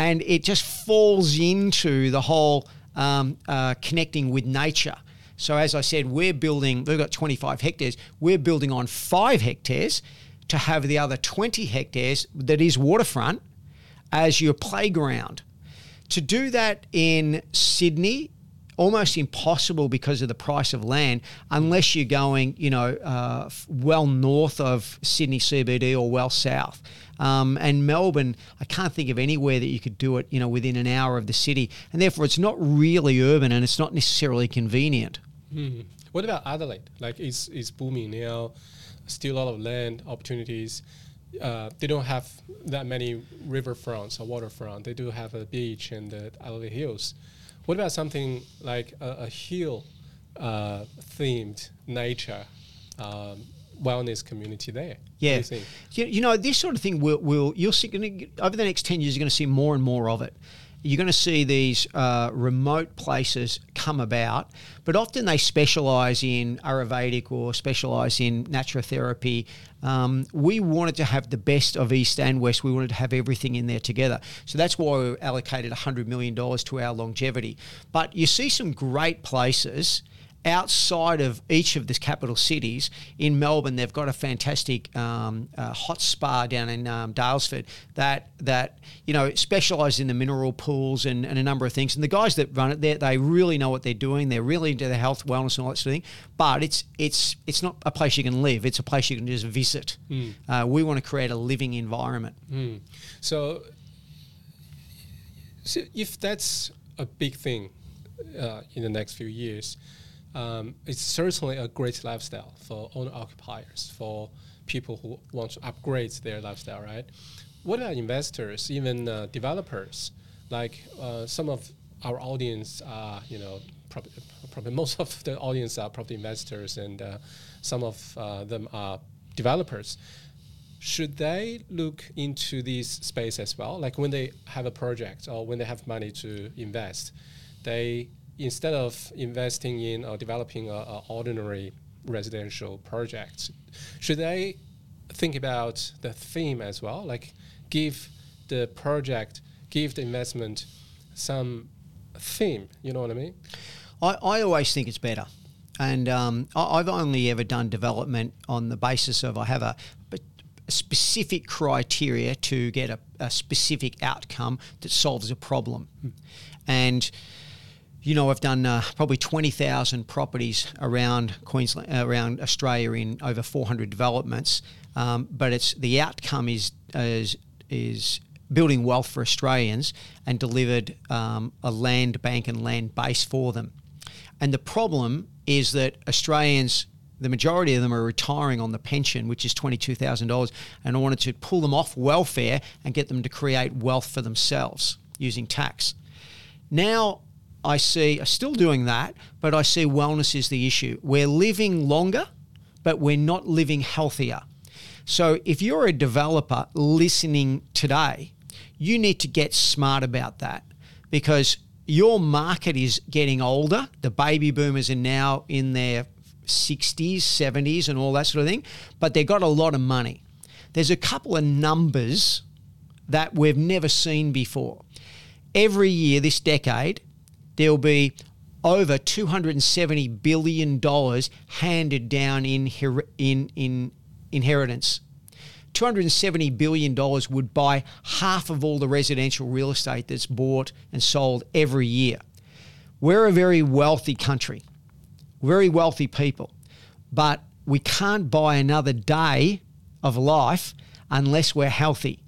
And it just falls into the whole um, uh, connecting with nature. So as I said, we're building. We've got 25 hectares. We're building on five hectares to have the other 20 hectares that is waterfront as your playground. To do that in Sydney, almost impossible because of the price of land, unless you're going, you know, uh, well north of Sydney CBD or well south. Um, and Melbourne, I can't think of anywhere that you could do it, you know, within an hour of the city, and therefore it's not really urban and it's not necessarily convenient. Hmm. What about Adelaide? Like, it's, it's booming now, still a lot of land opportunities. Uh, they don't have that many riverfronts or waterfront. They do have a beach and the Adelaide Hills. What about something like a, a hill uh, themed nature um, wellness community there? Yeah, you, you, you, know this sort of thing will will you'll see over the next ten years. You're going to see more and more of it you're going to see these uh, remote places come about, but often they specialise in Ayurvedic or specialise in naturotherapy. Um, we wanted to have the best of East and West. We wanted to have everything in there together. So that's why we allocated $100 million to our longevity. But you see some great places outside of each of the capital cities, in Melbourne, they've got a fantastic um, uh, hot spa down in um, Daylesford that that you know specialises in the mineral pools and, and, a number of things. And the guys that run it, there they really know what they're doing. They're really into the health, wellness, and all that sort of thing. But it's it's it's not a place you can live. It's a place you can just visit. Mm. Uh, we want to create a living environment. Mm. So, so if that's a big thing uh, in the next few years um, it's certainly a great lifestyle for owner occupiers, for people who want to upgrade their lifestyle, right? What about investors, even uh, developers? Like uh, some of our audience are, you know, probably, probably most of the audience are probably investors, and uh, some of uh, them are developers. Should they look into this space as well? Like when they have a project or when they have money to invest, they instead of investing in or developing a, ordinary residential project, should they think about the theme as well? Like give the project, give the investment some theme. You know what I mean? I, I always think it's better. And um, I, have only ever done development on the basis of I have a, a specific criteria to get a, a, specific outcome that solves a problem. Hmm. And you know, I've done uh, probably 20,000 properties around Queensland, around Australia in over 400 developments. Um, but it's the outcome is, is, is building wealth for Australians and delivered um, a land bank and land base for them. And the problem is that Australians, the majority of them are retiring on the pension, which is $22,000, and I wanted to pull them off welfare and get them to create wealth for themselves using tax. Now, I see, are still doing that, but I see wellness is the issue. We're living longer, but we're not living healthier. So if you're a developer listening today, you need to get smart about that because your market is getting older. The baby boomers are now in their 60s, 70s, and all that sort of thing, but they've got a lot of money. There's a couple of numbers that we've never seen before. Every year this decade, there'll be over $270 billion handed down in, in, in inheritance. $270 billion would buy half of all the residential real estate that's bought and sold every year. We're a very wealthy country, very wealthy people, but we can't buy another day of life unless we're healthy.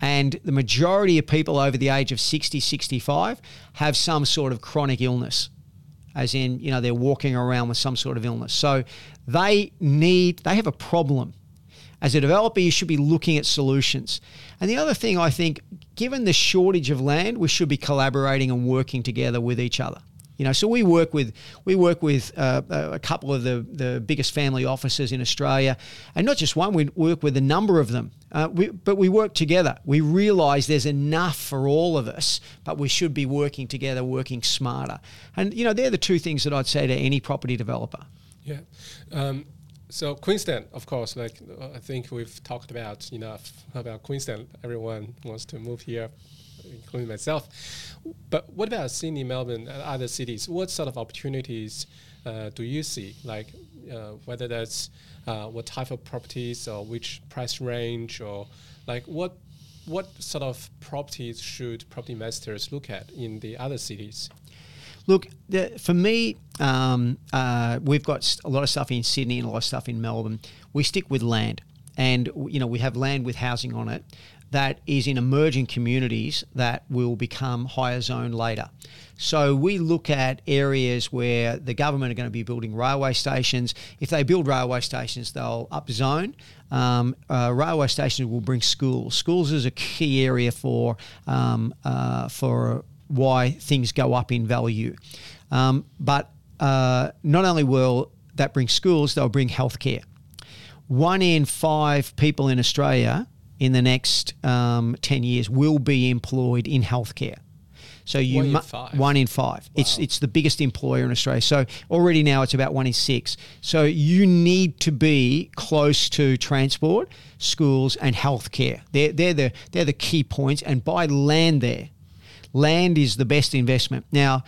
And the majority of people over the age of 60, 65 have some sort of chronic illness, as in, you know, they're walking around with some sort of illness. So they need, they have a problem. As a developer, you should be looking at solutions. And the other thing I think, given the shortage of land, we should be collaborating and working together with each other. You know, so we work with we work with uh, a couple of the, the biggest family offices in Australia, and not just one. We work with a number of them, uh, we, but we work together. We realise there's enough for all of us, but we should be working together, working smarter. And you know, they're the two things that I'd say to any property developer. Yeah. Um, so Queensland, of course, like I think we've talked about enough about Queensland. Everyone wants to move here including myself. But what about Sydney, Melbourne, and other cities? What sort of opportunities uh, do you see? Like uh, whether that's uh, what type of properties or which price range or like what what sort of properties should property investors look at in the other cities? Look, the, for me, um, uh, we've got a lot of stuff in Sydney and a lot of stuff in Melbourne. We stick with land, and you know we have land with housing on it that is in emerging communities that will become higher zone later. So we look at areas where the government are going to be building railway stations. If they build railway stations, they'll upzone. Um, uh, railway stations will bring schools. Schools is a key area for um, uh, for why things go up in value. Um, but uh, not only will that bring schools, they'll bring healthcare. One in five people in Australia in the next um, 10 years will be employed in healthcare. So you one in five. one in five. Wow. It's it's the biggest employer in Australia. So already now it's about one in six. So you need to be close to transport, schools, and healthcare. They're they're the they're the key points. And buy land there. Land is the best investment. Now.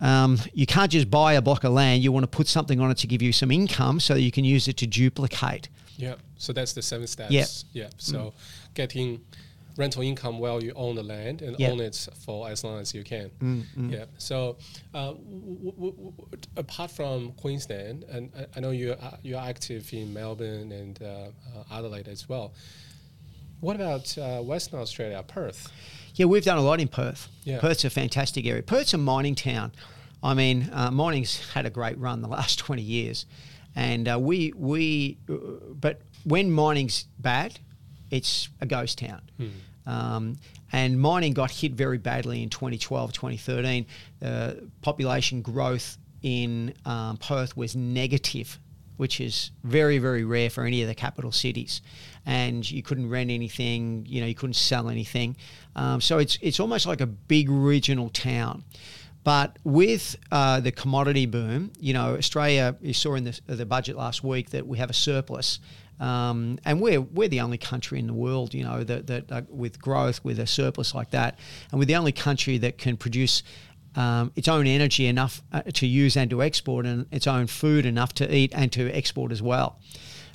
Um, you can't just buy a block of land. You want to put something on it to give you some income so you can use it to duplicate. Yeah. So that's the seven steps. Yep. Yeah. So mm. getting rental income while you own the land and yep. own it for as long as you can. Mm, mm. Yeah. So uh, w- w- w- apart from Queensland, and I, I know you're uh, you're active in Melbourne and uh, uh, Adelaide as well. What about uh, Western Australia, Perth? Yeah, we've done a lot in Perth. Yeah. Perth's a fantastic area. Perth's a mining town. I mean, uh, mining's had a great run the last 20 years. And uh, we, we uh, but when mining's bad, it's a ghost town. Hmm. Um, and mining got hit very badly in 2012, 2013. Uh, population growth in um, Perth was negative, which is very, very rare for any of the capital cities. And you couldn't rent anything, you know, you couldn't sell anything. Um, so it's it's almost like a big regional town. But with uh, the commodity boom, you know, Australia, you saw in the, the budget last week that we have a surplus. Um, and we're, we're the only country in the world, you know, that, that uh, with growth, with a surplus like that. And we're the only country that can produce um, its own energy enough uh, to use and to export, and its own food enough to eat and to export as well.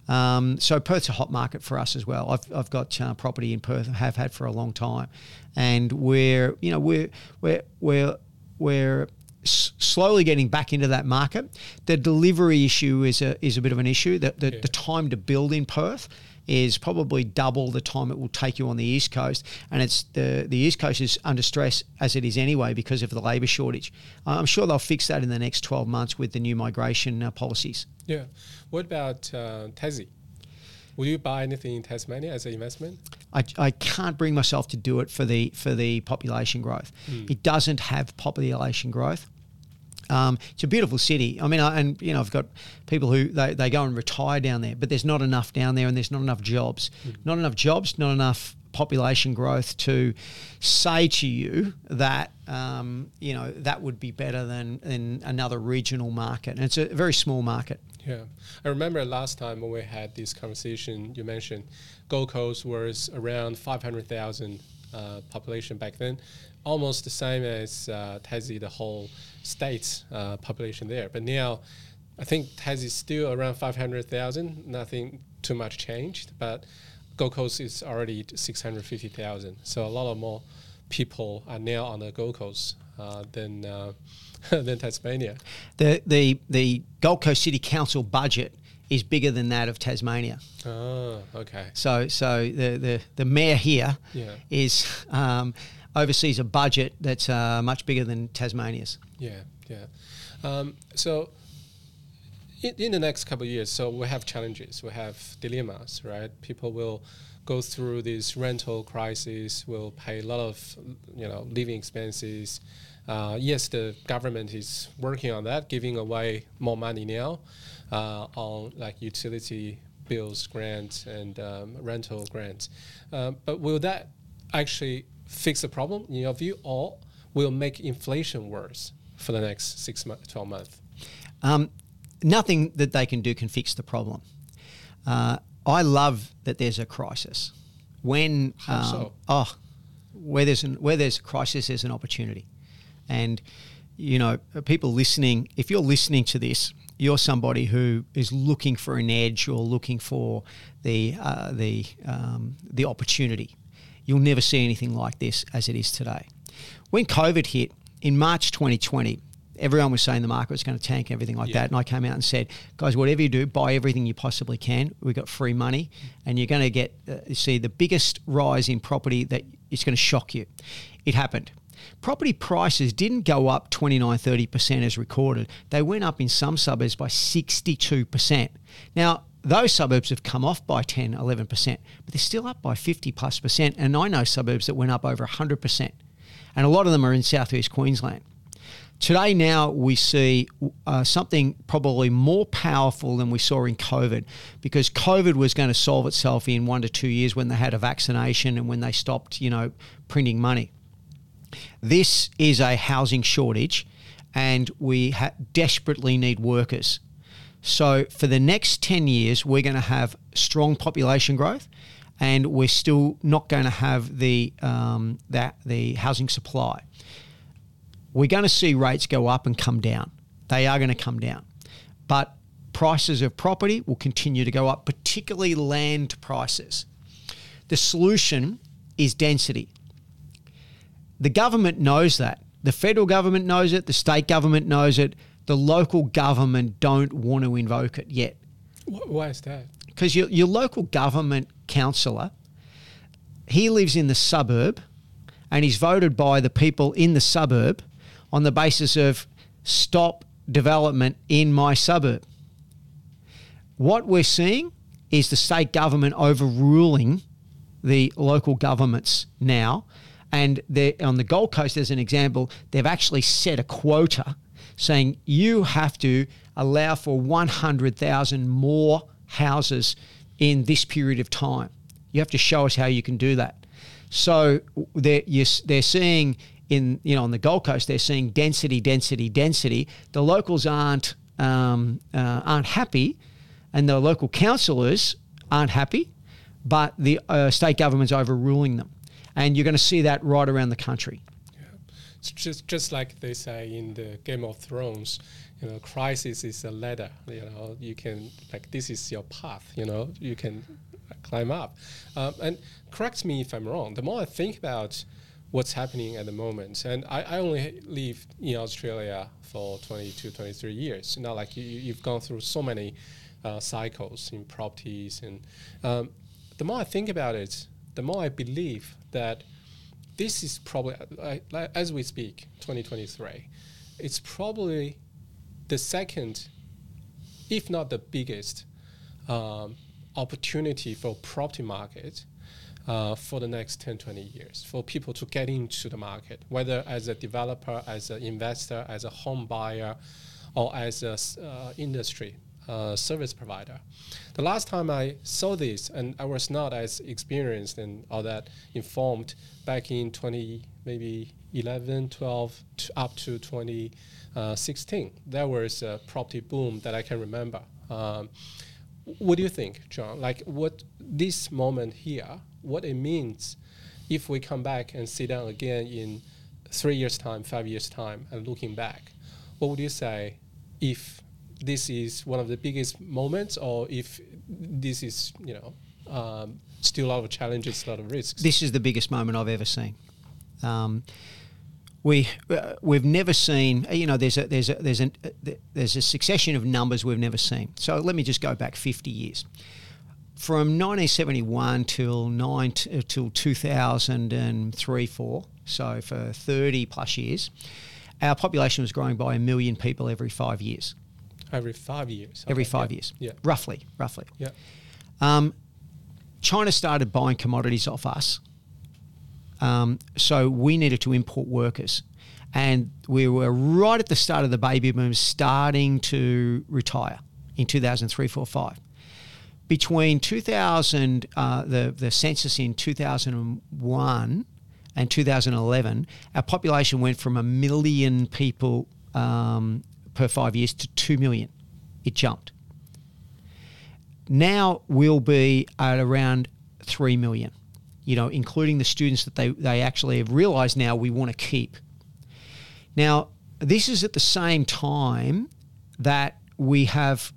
Um, so Perth's a hot market for us as well. I've, I've got uh, property in Perth, have had for a long time, and we're you know we're we're we're we're slowly getting back into that market. The delivery issue is a is a bit of an issue. The the, yeah. the time to build in Perth is probably double the time it will take you on the east coast, and it's the the east coast is under stress as it is anyway because of the labour shortage. I'm sure they'll fix that in the next 12 months with the new migration uh, policies. Yeah. What about uh, Tassie? Will you buy anything in Tasmania as an investment? I, I can't bring myself to do it for the for the population growth. Mm. It doesn't have population growth. Um, it's a beautiful city. I mean, I, and you know, I've got people who they, they go and retire down there, but there's not enough down there, and there's not enough jobs. Mm. Not enough jobs. Not enough population growth to say to you that um, you know that would be better than in another regional market. And it's a very small market. Yeah, I remember last time when we had this conversation, you mentioned Gold Coast was around 500,000 uh, population back then, almost the same as uh, Tassie, the whole state's uh, population there. But now, I think Tassie is still around 500,000, nothing too much changed, but Gold Coast is already 650,000. So a lot of more people are now on the Gold Coast uh, than uh, than Tasmania. The the the Gold Coast City Council budget is bigger than that of Tasmania. Oh, okay. So so the the, the mayor here yeah. is um, oversees a budget that's uh, much bigger than Tasmania's. Yeah, yeah. Um, so in, in the next couple of years, so we have challenges, we have dilemmas, right? People will go through this rental crisis, will pay a lot of you know living expenses. Uh, yes, the government is working on that, giving away more money now uh, on like utility bills grants and um, rental grants. Uh, but will that actually fix the problem in your view, or will make inflation worse for the next six months, twelve months? Um, nothing that they can do can fix the problem. Uh, I love that there's a crisis. When um, so? oh, where there's an, where there's a crisis, there's an opportunity, and you know, people listening, if you're listening to this, you're somebody who is looking for an edge or looking for the uh, the um, the opportunity. You'll never see anything like this as it is today. When COVID hit in March 2020, everyone was saying the market was going to tank, everything like yeah. that. And I came out and said, guys, whatever you do, buy everything you possibly can. We've got free money, and you're going to get uh, see the biggest rise in property that it's going to shock you. It happened. Property prices didn't go up 29, 30% as recorded. They went up in some suburbs by 62%. Now, those suburbs have come off by 10, 11%, but they're still up by 50 plus percent. And I know suburbs that went up over 100%. And a lot of them are in southeast Queensland. Today, now we see uh, something probably more powerful than we saw in COVID because COVID was going to solve itself in one to two years when they had a vaccination and when they stopped, you know, printing money. This is a housing shortage and we ha- desperately need workers. So, for the next 10 years, we're going to have strong population growth and we're still not going to have the, um, that, the housing supply we're going to see rates go up and come down. They are going to come down. But prices of property will continue to go up, particularly land prices. The solution is density. The government knows that. The federal government knows it, the state government knows it, the local government don't want to invoke it yet. Why is that? Because your, your local government councillor, he lives in the suburb and he's voted by the people in the suburb on the basis of stop development in my suburb. What we're seeing is the state government overruling the local governments now. And on the Gold Coast, as an example, they've actually set a quota saying you have to allow for 100,000 more houses in this period of time. You have to show us how you can do that. So they're, they're seeing in you know on the Gold Coast, they're seeing density, density, density. The locals aren't um, uh, aren't happy, and the local councillors aren't happy, but the uh, state government's overruling them, and you're going to see that right around the country. Yeah. It's just just like they say in the Game of Thrones, you know, crisis is a ladder. You know, you can like this is your path. You know, you can climb up. Um, and correct me if I'm wrong. The more I think about what's happening at the moment. And I, I only live in Australia for 22, 23 years. Not like you, have gone through so many uh, cycles in properties. And um, the more I think about it, the more I believe that this is probably, uh, as we speak, 2023, it's probably the second, if not the biggest, um, opportunity for property market uh, for the next 10, 20 years for people to get into the market, whether as a developer, as an investor, as a home buyer, or as a uh, industry uh, service provider. The last time I saw this, and I was not as experienced and all that informed back in 20, maybe 11, 12, to up to 2016. there was a property boom that I can remember. Um, what do you think, John? Like what this moment here what it means if we come back and sit down again in three years' time, five years' time, and looking back, what would you say if this is one of the biggest moments, or if this is, you know, um, still a lot of challenges, a lot of risks? This is the biggest moment I've ever seen. Um, we uh, we've never seen you know there's a there's a there's a there's a succession of numbers we've never seen. So let me just go back 50 years. From 1971 till nine uh, till 2003 4 so for 30 plus years our population was growing by a million people every five years. Every five years every five yeah. years. yeah. Roughly roughly. Yeah. Um, China started buying commodities off us um, so we needed to import workers and we were right at the start of the baby boom starting to retire in 2003 4 5 between 2000, uh, the, the census in 2001 and 2011, our population went from a million people um, per five years to 2 million. It jumped. Now we'll be at around 3 million. You know, including the students that they, they actually have realised now we want to keep. Now, this is at the same time that we have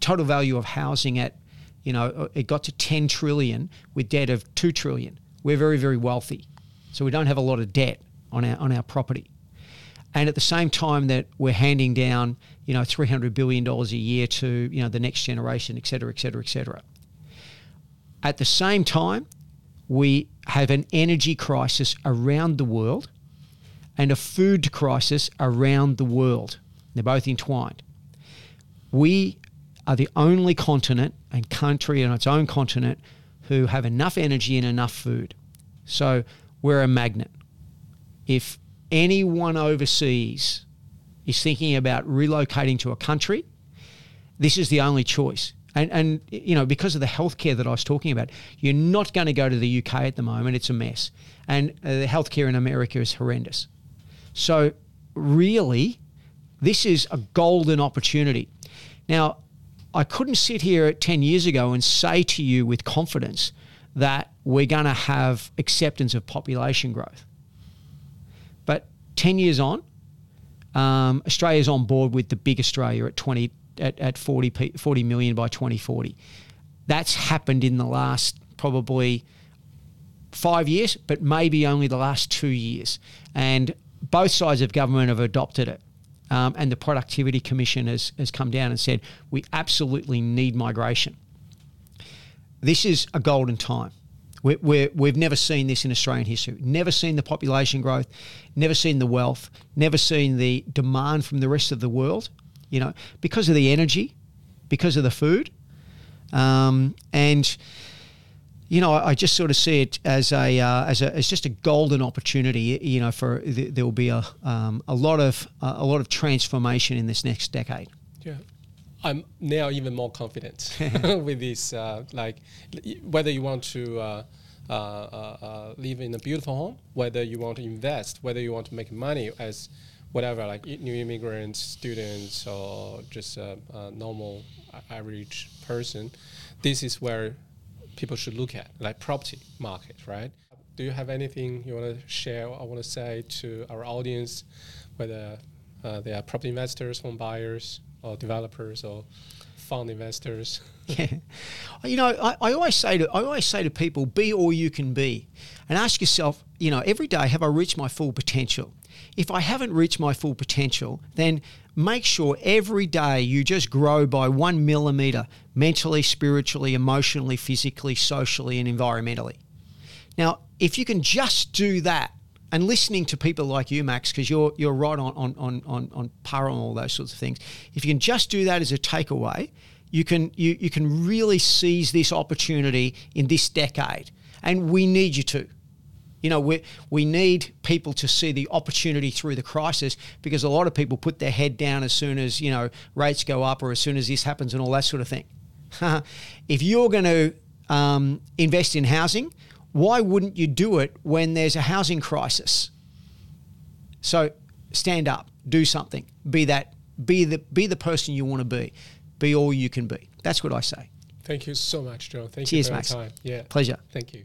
total value of housing at, you know, uh, it got to 10 trillion with debt of 2 trillion. We're very, very wealthy. So we don't have a lot of debt on our, on our property. And at the same time that we're handing down, you know, $300 billion a year to, you know, the next generation, et cetera, et cetera, et cetera. At the same time, we have an energy crisis around the world and a food crisis around the world. They're both entwined. We are the only continent and country on its own continent who have enough energy and enough food. So we're a magnet. If anyone overseas is thinking about relocating to a country, this is the only choice. And, and you know, because of the healthcare that I was talking about, you're not going to go to the UK at the moment. It's a mess. And uh, the healthcare in America is horrendous. So, really, this is a golden opportunity. Now, I couldn't sit here 10 years ago and say to you with confidence that we're going to have acceptance of population growth. But 10 years on, um, Australia's on board with the big Australia at 20 at, at 40, 40 million by 2040. That's happened in the last probably five years, but maybe only the last two years. And both sides of government have adopted it. Um, and the Productivity Commission has, has come down and said, we absolutely need migration. This is a golden time. we we're, we've never seen this in Australian history. Never seen the population growth, never seen the wealth, never seen the demand from the rest of the world, you know, because of the energy, because of the food. Um, and you know, I, just sort of see it as a uh, as a as just a golden opportunity. You know, for there will be a um, a lot of uh, a lot of transformation in this next decade. Yeah. I'm now even more confident with this. Uh, like, whether you want to uh, uh, uh, live in a beautiful home, whether you want to invest, whether you want to make money as whatever, like new immigrants, students, or just a, a normal average person, this is where people should look at, like property market, right? Do you have anything you want to share or want to say to our audience, whether uh, they are property investors, home buyers, or developers, or fund investors? yeah, you know, I, I always say to I always say to people, be all you can be, and ask yourself, you know, every day, have I reached my full potential? If I haven't reached my full potential, then make sure every day you just grow by one millimeter mentally, spiritually, emotionally, physically, socially, and environmentally. Now, if you can just do that, and listening to people like you, Max, because you're you're right on, on, on, on, on par on all those sorts of things. If you can just do that as a takeaway, you can you, you can really seize this opportunity in this decade. And we need you to. You know, we, we need people to see the opportunity through the crisis because a lot of people put their head down as soon as, you know, rates go up or as soon as this happens and all that sort of thing. if you're going to um, invest in housing, why wouldn't you do it when there's a housing crisis? So stand up, do something, be that, be the, be the person you want to be, be all you can be. That's what I say. Thank you so much, Joe. Thank Cheers, you for Max. your time. Yeah. Pleasure. Thank you.